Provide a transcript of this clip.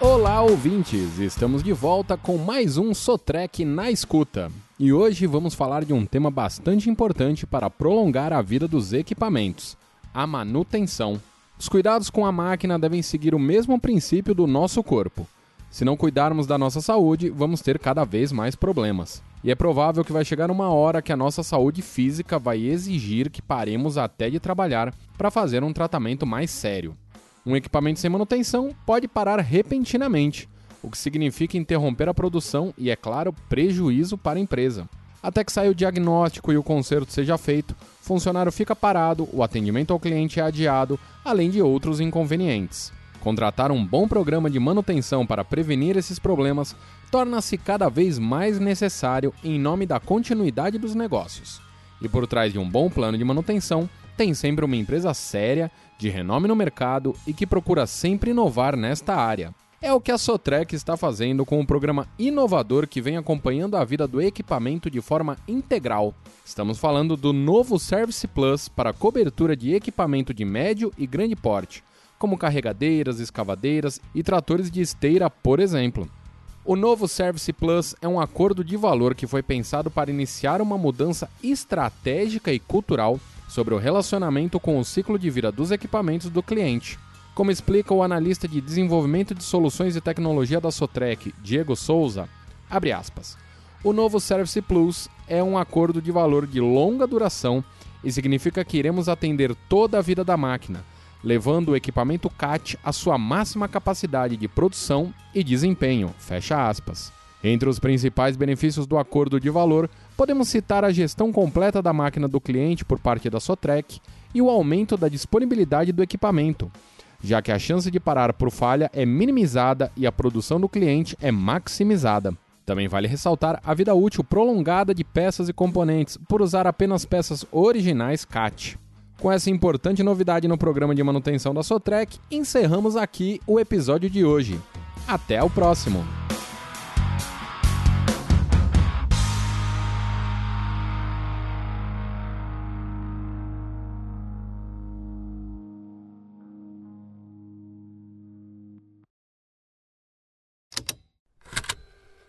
Olá, ouvintes! Estamos de volta com mais um Sotrec na escuta. E hoje vamos falar de um tema bastante importante para prolongar a vida dos equipamentos: a manutenção. Os cuidados com a máquina devem seguir o mesmo princípio do nosso corpo. Se não cuidarmos da nossa saúde, vamos ter cada vez mais problemas. E é provável que vai chegar uma hora que a nossa saúde física vai exigir que paremos até de trabalhar para fazer um tratamento mais sério. Um equipamento sem manutenção pode parar repentinamente, o que significa interromper a produção e, é claro, prejuízo para a empresa. Até que saia o diagnóstico e o conserto seja feito, o funcionário fica parado, o atendimento ao cliente é adiado, além de outros inconvenientes. Contratar um bom programa de manutenção para prevenir esses problemas torna-se cada vez mais necessário em nome da continuidade dos negócios. E por trás de um bom plano de manutenção, tem sempre uma empresa séria, de renome no mercado e que procura sempre inovar nesta área. É o que a Sotrec está fazendo com um programa inovador que vem acompanhando a vida do equipamento de forma integral. Estamos falando do novo Service Plus para cobertura de equipamento de médio e grande porte, como carregadeiras, escavadeiras e tratores de esteira, por exemplo. O novo Service Plus é um acordo de valor que foi pensado para iniciar uma mudança estratégica e cultural sobre o relacionamento com o ciclo de vida dos equipamentos do cliente. Como explica o analista de desenvolvimento de soluções e tecnologia da Sotrec, Diego Souza, abre aspas. O novo Service Plus é um acordo de valor de longa duração e significa que iremos atender toda a vida da máquina, levando o equipamento CAT à sua máxima capacidade de produção e desempenho. Fecha aspas. Entre os principais benefícios do acordo de valor, podemos citar a gestão completa da máquina do cliente por parte da Sotrec e o aumento da disponibilidade do equipamento, já que a chance de parar por falha é minimizada e a produção do cliente é maximizada. Também vale ressaltar a vida útil prolongada de peças e componentes por usar apenas peças originais CAT. Com essa importante novidade no programa de manutenção da Sotrec, encerramos aqui o episódio de hoje. Até o próximo!